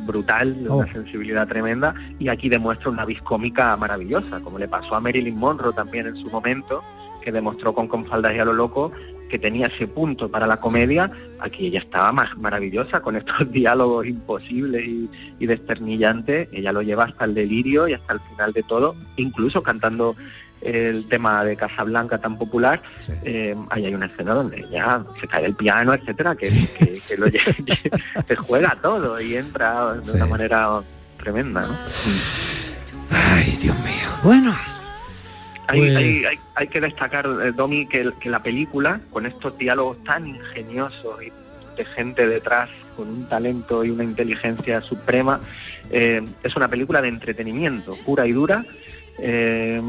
brutal, Oh. una sensibilidad tremenda, y aquí demuestra una vis cómica maravillosa, como le pasó a Marilyn Monroe también en su momento, que demostró con Con faldas y a lo loco que tenía ese punto para la comedia, aquí ella estaba más maravillosa con estos [laughs] diálogos imposibles y, y desternillantes, ella lo lleva hasta el delirio y hasta el final de todo, incluso cantando el tema de Casablanca tan popular, eh, ahí hay una escena donde ya se cae el piano, etcétera, que, que, que lo [laughs] se juega todo y entra de una manera tremenda, ¿no? Ay, Dios mío. Bueno. Hay, Pues- hay, hay, hay que destacar, eh, Domi, que, que la película, con estos diálogos tan ingeniosos y de gente detrás con un talento y una inteligencia suprema, eh, es una película de entretenimiento pura y dura, eh,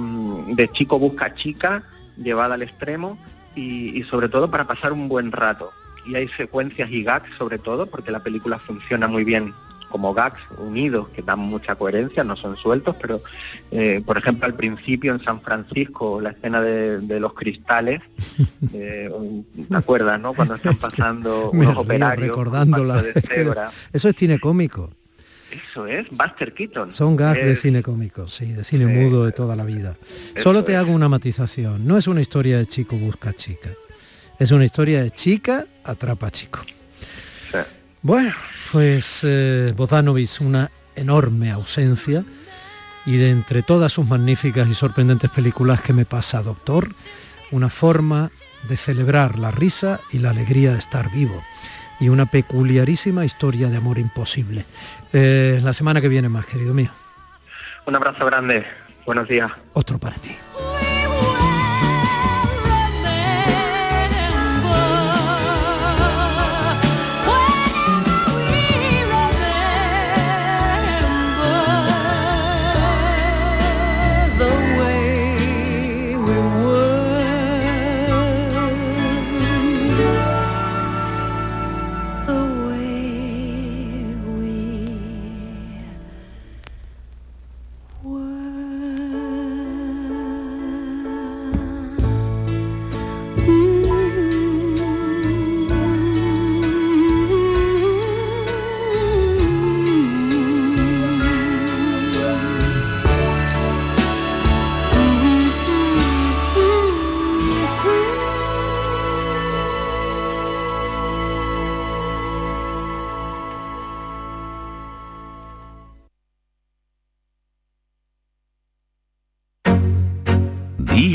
de chico busca chica, llevada al extremo y, y sobre todo para pasar un buen rato. Y hay secuencias y gags sobre todo, porque la película funciona muy bien como gags unidos que dan mucha coherencia, no son sueltos, pero eh, por ejemplo al principio en San Francisco, la escena de, de los cristales, [laughs] eh, ¿te acuerdas, no? Cuando están pasando unos río operarios recordándola. de cebra. [laughs] Eso es cine cómico. Eso es, Buster Keaton. Son gags de cine cómico, sí, de cine mudo de toda la vida. Solo te hago una matización. No es una historia de chico busca chica. Es una historia de chica atrapa chico. Bueno, pues eh, una enorme ausencia y de entre todas sus magníficas y sorprendentes películas que me pasa, Doctor, una forma de celebrar la risa y la alegría de estar vivo y una peculiarísima historia de amor imposible. Eh, la semana que viene más, querido mío. Un abrazo grande, buenos días. Otro para ti.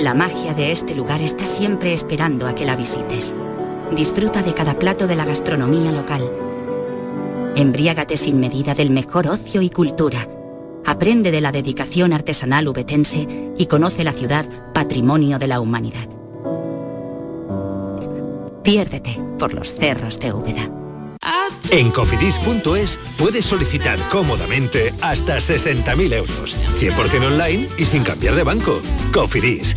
La magia de este lugar está siempre esperando a que la visites. Disfruta de cada plato de la gastronomía local. Embriágate sin medida del mejor ocio y cultura. Aprende de la dedicación artesanal ubetense y conoce la ciudad patrimonio de la humanidad. Piérdete por los cerros de Úbeda. En cofidis.es puedes solicitar cómodamente hasta 60.000 euros. 100% online y sin cambiar de banco. Cofidis,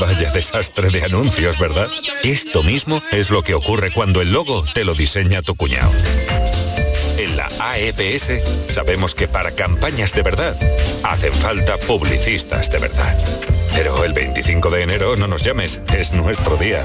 Vaya desastre de anuncios, ¿verdad? Esto mismo es lo que ocurre cuando el logo te lo diseña tu cuñado. En la AEPS sabemos que para campañas de verdad hacen falta publicistas de verdad. Pero el 25 de enero no nos llames, es nuestro día.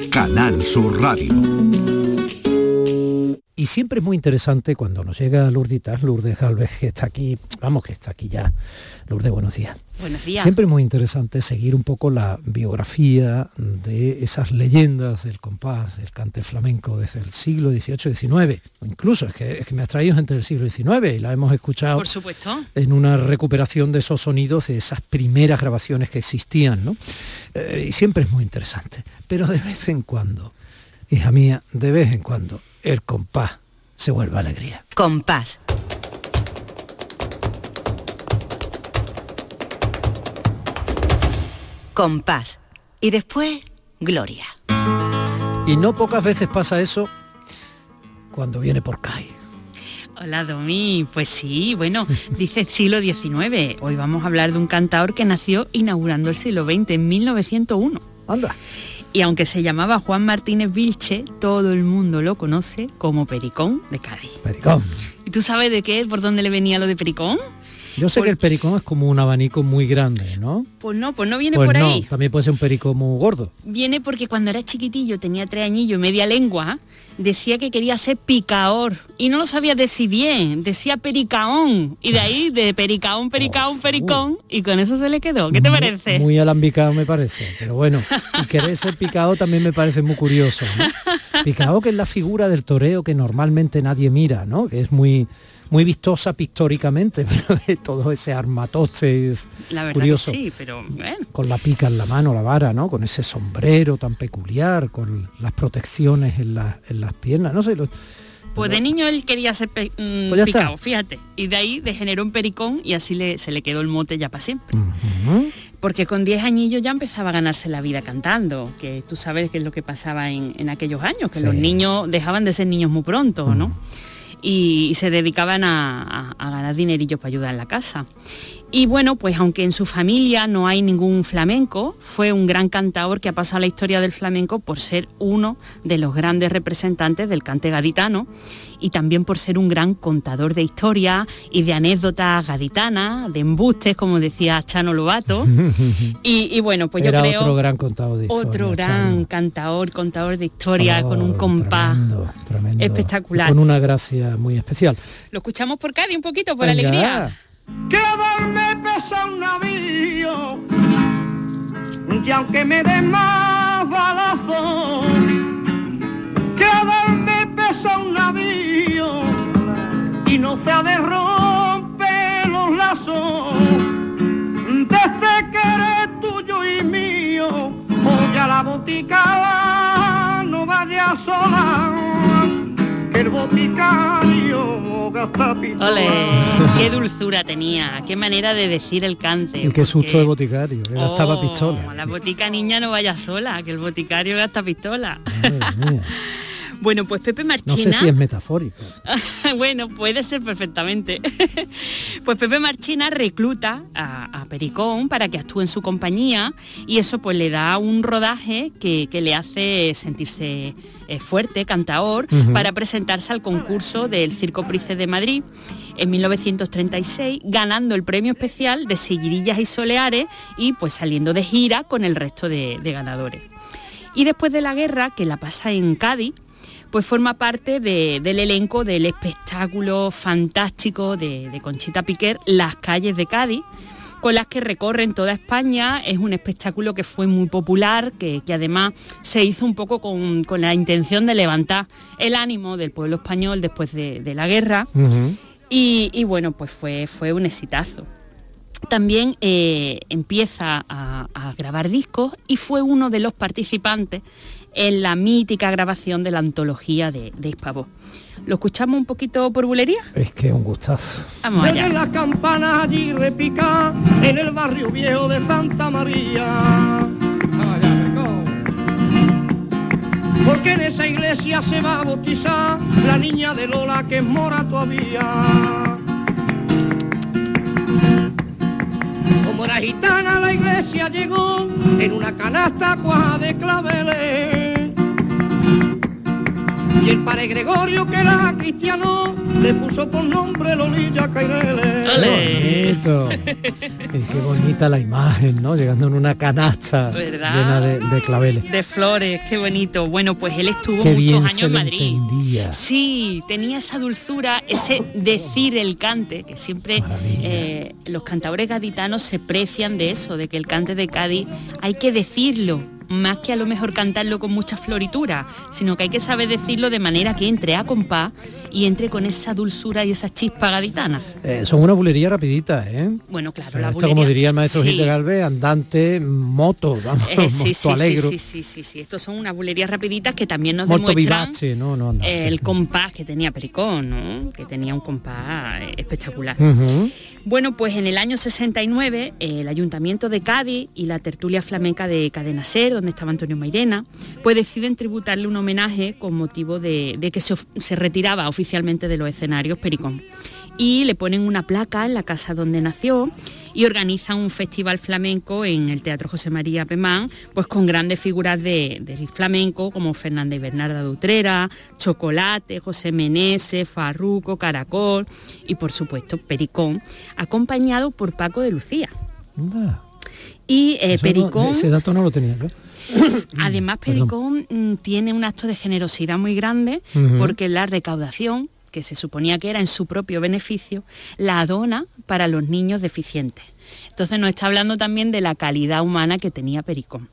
Canal Sur Radio. Y siempre es muy interesante cuando nos llega Lourditas, Lourdes Galvez, que está aquí, vamos, que está aquí ya. Lourdes, buenos días. Buenos días. Siempre es muy interesante seguir un poco la biografía de esas leyendas del compás, del cante flamenco desde el siglo XVIII, XIX. Incluso es que, es que me has traído entre el siglo XIX y la hemos escuchado Por supuesto. en una recuperación de esos sonidos, de esas primeras grabaciones que existían, ¿no? Eh, y siempre es muy interesante. Pero de vez en cuando, hija mía, de vez en cuando, el compás se vuelve alegría. Compás. Compás. Y después, Gloria. Y no pocas veces pasa eso cuando viene por CAI. Hola Domi, pues sí, bueno, [laughs] dice siglo XIX. Hoy vamos a hablar de un cantador que nació inaugurando el siglo XX en 1901. Anda. Y aunque se llamaba Juan Martínez Vilche, todo el mundo lo conoce como Pericón de Cádiz. Pericón. ¿Y tú sabes de qué? ¿Por dónde le venía lo de Pericón? Yo sé que el pericón es como un abanico muy grande, ¿no? Pues no, pues no viene Pues por no, ahí. también puede ser un perico muy gordo. Viene porque cuando era chiquitillo, tenía tres añillos y media lengua, decía que quería ser picaor. Y no lo sabía decir bien, decía pericaón. Y de ahí, de pericaón, pericaón, pericón, y con eso se le quedó. ¿Qué te parece? Muy alambicado me parece, pero bueno. Y querer ser picado también me parece muy curioso. ¿no? [laughs] Picado que es la figura del toreo que normalmente nadie mira, ¿no? Que es muy muy vistosa pictóricamente, [laughs] pero todo ese armatoste es La verdad curioso. que sí, pero bueno. Con la pica en la mano, la vara, ¿no? Con ese sombrero tan peculiar, con las protecciones en, la- en las piernas, no sé, lo- Pues de niño él quería ser pe- mm, Pues picao, fíjate. Y de ahí degeneró en pericón y así le, se le quedó el mote ya para siempre. Porque con 10 añillos ya empezaba a ganarse la vida cantando, que tú sabes qué es lo que pasaba en, en aquellos años, que Sí. los niños dejaban de ser niños muy pronto, ¿no? Y, y se dedicaban a, a- a ganar dinerillos para ayudar en la casa. Y bueno, pues aunque en su familia no hay ningún flamenco, fue un gran cantador que ha pasado la historia del flamenco por ser uno de los grandes representantes del cante gaditano y también por ser un gran contador de historia y de anécdotas gaditanas, de embustes, como decía Chano Lobato. [laughs] Y, y bueno, pues Era yo creo... otro gran contador de historia. Otro gran cantador, contador de historia, con un Oh, compás tremendo. espectacular. Con una gracia muy especial. Lo escuchamos por Cádiz un poquito, por Venga. alegría. Que darme pesa un navío y aunque me den más balazos que darme pesa un navío y no se ha de romper los lazos desde que eres tuyo y mío oye a la botica no vaya sola Ole, qué dulzura tenía, qué manera de decir el cante. Y qué susto de boticario, que gastaba Oh, pistola. La botica niña no vaya sola, que el boticario gasta pistola. [laughs] bueno, pues Pepe No Marchina. sé si es metafórico. [laughs] bueno, puede ser perfectamente. [laughs] pues Pepe Marchina recluta a, a Pericón para que actúe en su compañía y eso pues le da un rodaje que, que le hace sentirse eh, fuerte, cantaor, Ujú. para presentarse al concurso del Circo Price de Madrid en 1936, ganando el premio especial de Seguirillas y Soleares y pues saliendo de gira con el resto de- de ganadores. Y después de la guerra, que la pasa en Cádiz, pues forma parte de- del elenco del espectáculo fantástico de, de Conchita Piquer, Las calles de Cádiz, con las que recorren toda España. Es un espectáculo que fue muy popular, que, que además se hizo un poco con, con la intención de levantar el ánimo del pueblo español después de, de la guerra. Y, y bueno, pues fue, fue un exitazo. También eh, empieza a, a grabar discos y fue uno de los participantes en la mítica grabación de la antología de, de. ¿Lo escuchamos un poquito por bulería? Es que es un gustazo. Vamos allá. Desde las campanas allí repica en el barrio viejo de Santa María. Porque en esa iglesia se va a bautizar la niña de Lola que es mora todavía. Como era gitana la iglesia llegó en una canasta cuaja de claveles. Y el padre Gregorio que era cristiano le puso por nombre Lolilla Caireles. Qué bonito. Y qué bonita la imagen, ¿no? Llegando en una canasta ¿Verdad? llena de, de claveles. De flores, qué bonito. Bueno, pues él estuvo Qué muchos bien años se en Madrid. entendía. Sí, tenía esa dulzura, ese decir el cante, que siempre eh, los cantadores gaditanos se precian de eso, de que el cante de Cádiz hay que decirlo, más que a lo mejor cantarlo con mucha floritura, sino que hay que saber decirlo de manera que entre a compás y entre con esa dulzura y esa chispa gaditana. Eh, son una bulería rapidita, ¿eh? Bueno, claro, sea, la esto, como bulería- diría el maestro sí. Gil de Galvez, andante, moto, vamos, Eh, sí, sí, sí, alegro, sí, sí, sí, sí. Estos son unas bulerías rapiditas que también nos moto demuestran vivace, no, no andante. el compás que tenía Pericón, ¿no? Que tenía un compás eh, espectacular. Bueno, pues en el año 69 eh, el Ayuntamiento de Cádiz y la tertulia flamenca de Cadena Ser, donde estaba Antonio Mairena, pues deciden tributarle un homenaje con motivo de, que se, se retiraba oficialmente de los escenarios Pericón. Y le ponen una placa en la casa donde nació y organizan un festival flamenco en el Teatro José María Pemán, pues con grandes figuras de- del flamenco como Fernanda y Bernarda de Utrera, Chocolate, José Meneses, Farruco, Caracol y por supuesto Pericón, acompañado por Paco de Lucía. Anda. Y eh, no- Pericón, ese dato no lo tenía [coughs] además Pericón mm, tiene un acto de generosidad muy grande porque la recaudación, que se suponía que era en su propio beneficio, la dona para los niños deficientes. Entonces nos está hablando también de la calidad humana que tenía Pericón.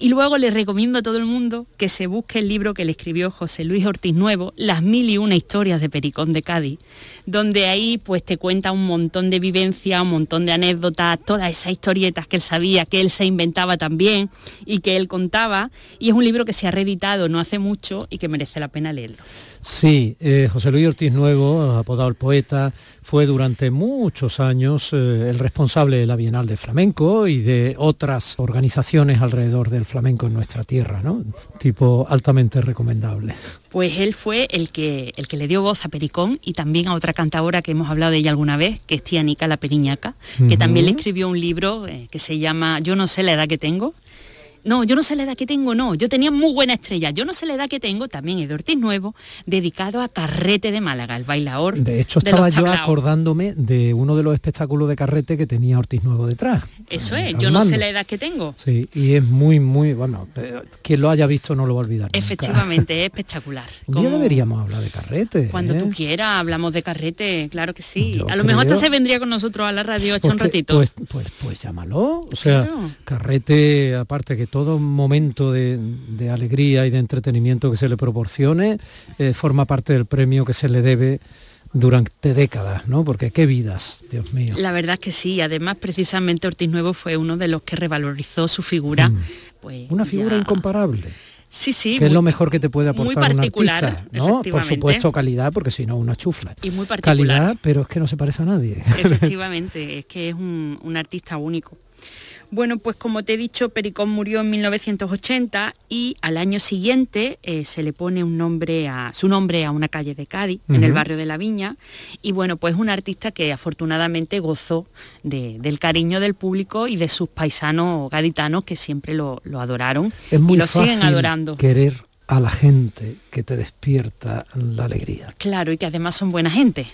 Y luego le recomiendo a todo el mundo que se busque el libro que le escribió José Luis Ortiz Nuevo, Las mil y una historias de Pericón de Cádiz, donde ahí pues te cuenta un montón de vivencias, un montón de anécdotas, todas esas historietas que él sabía, que él se inventaba también y que él contaba. Y es un libro que se ha reeditado no hace mucho y que merece la pena leerlo. Sí, eh, José Luis Ortiz Nuevo, apodado el poeta, fue durante muchos años eh, el responsable de la Bienal de Flamenco y de otras organizaciones alrededor del flamenco en nuestra tierra, ¿no? Tipo altamente recomendable. Pues él fue el que, el que le dio voz a Pericón y también a otra cantadora que hemos hablado de ella alguna vez, que es Tianica la Periñaca, que también le escribió un libro eh, que se llama Yo no sé la edad que tengo. No, yo no sé la edad que tengo, no. Yo tenía muy buena estrella. Yo no sé la edad que tengo, también es de Ortiz Nuevo, dedicado a Carrete de Málaga, el bailaor. De hecho, estaba yo acordándome de uno de los espectáculos de carrete que tenía Ortiz Nuevo detrás. Eso es, yo no sé la edad que tengo. Sí, y es muy, muy, bueno, eh, quien lo haya visto no lo va a olvidar. nunca. Efectivamente, es [laughs] espectacular. Deberíamos hablar de carrete. Cuando ¿eh? tú quieras, hablamos de carrete, claro que sí. Yo a lo mejor hasta se vendría con nosotros a la radio a echar un ratito. Pues, pues, pues llámalo. O sea, Claro. carrete, aparte que todo momento de, de alegría y de entretenimiento que se le proporcione, eh, forma parte del premio que se le debe durante décadas, ¿no? Porque qué vidas, Dios mío. La verdad es que sí, además precisamente Ortiz Nuevo fue uno de los que revalorizó su figura. Pues, Mm. Una figura ya- incomparable. Sí, sí. que es lo mejor que te puede aportar un artista, ¿no? Por supuesto calidad, porque si no una chufla. Y muy particular. Calidad, pero es que no se parece a nadie. Efectivamente, es que es un, un artista único. Bueno, pues como te he dicho, Pericón murió en 1980 y al año siguiente eh, se le pone un nombre a, su nombre a una calle de Cádiz, en el barrio de La Viña. Y bueno, pues un artista que afortunadamente gozó de- del cariño del público y de sus paisanos gaditanos que siempre lo, lo adoraron es muy y lo fácil siguen adorando. querer a la gente que te despierta la alegría. Claro, y que además son buena gente.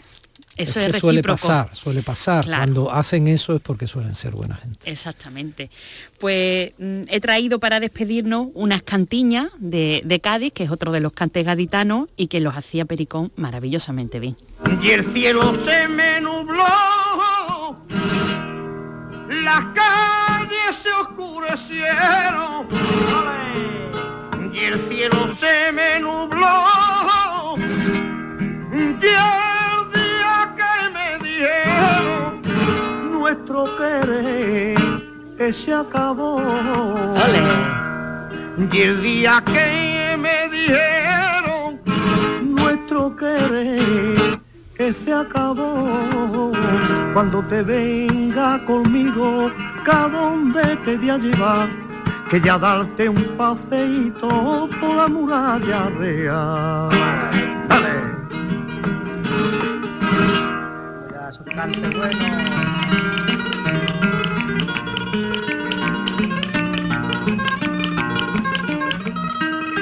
Eso es, que suele pasar, suele pasar. Claro. Cuando hacen eso es porque suelen ser buena gente. Exactamente. Pues mm, he traído para despedirnos unas cantiñas de, de Cádiz, que es otro de los cantes gaditanos y que los hacía Pericón maravillosamente bien. y el cielo se me nubló, las calles se oscurecieron, y el cielo se me nubló, eh, se acabó. Y el día que me dijeron nuestro querer que se acabó cuando te venga conmigo a donde te voy a llevar que ya darte un paseíto por la muralla real Dale. Esos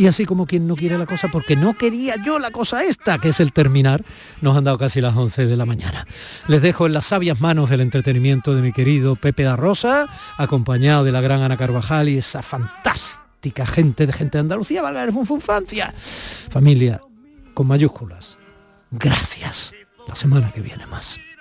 Y así como quien no quiere la cosa, porque no quería yo la cosa esta, que es el terminar, nos han dado casi las 11 de la mañana. Les dejo en las sabias manos del entretenimiento de mi querido Pepe da Rosa, acompañado de la gran Ana Carvajal y esa fantástica gente de gente de Andalucía, valga la funfancia. Familia, con mayúsculas, gracias. La semana que viene más.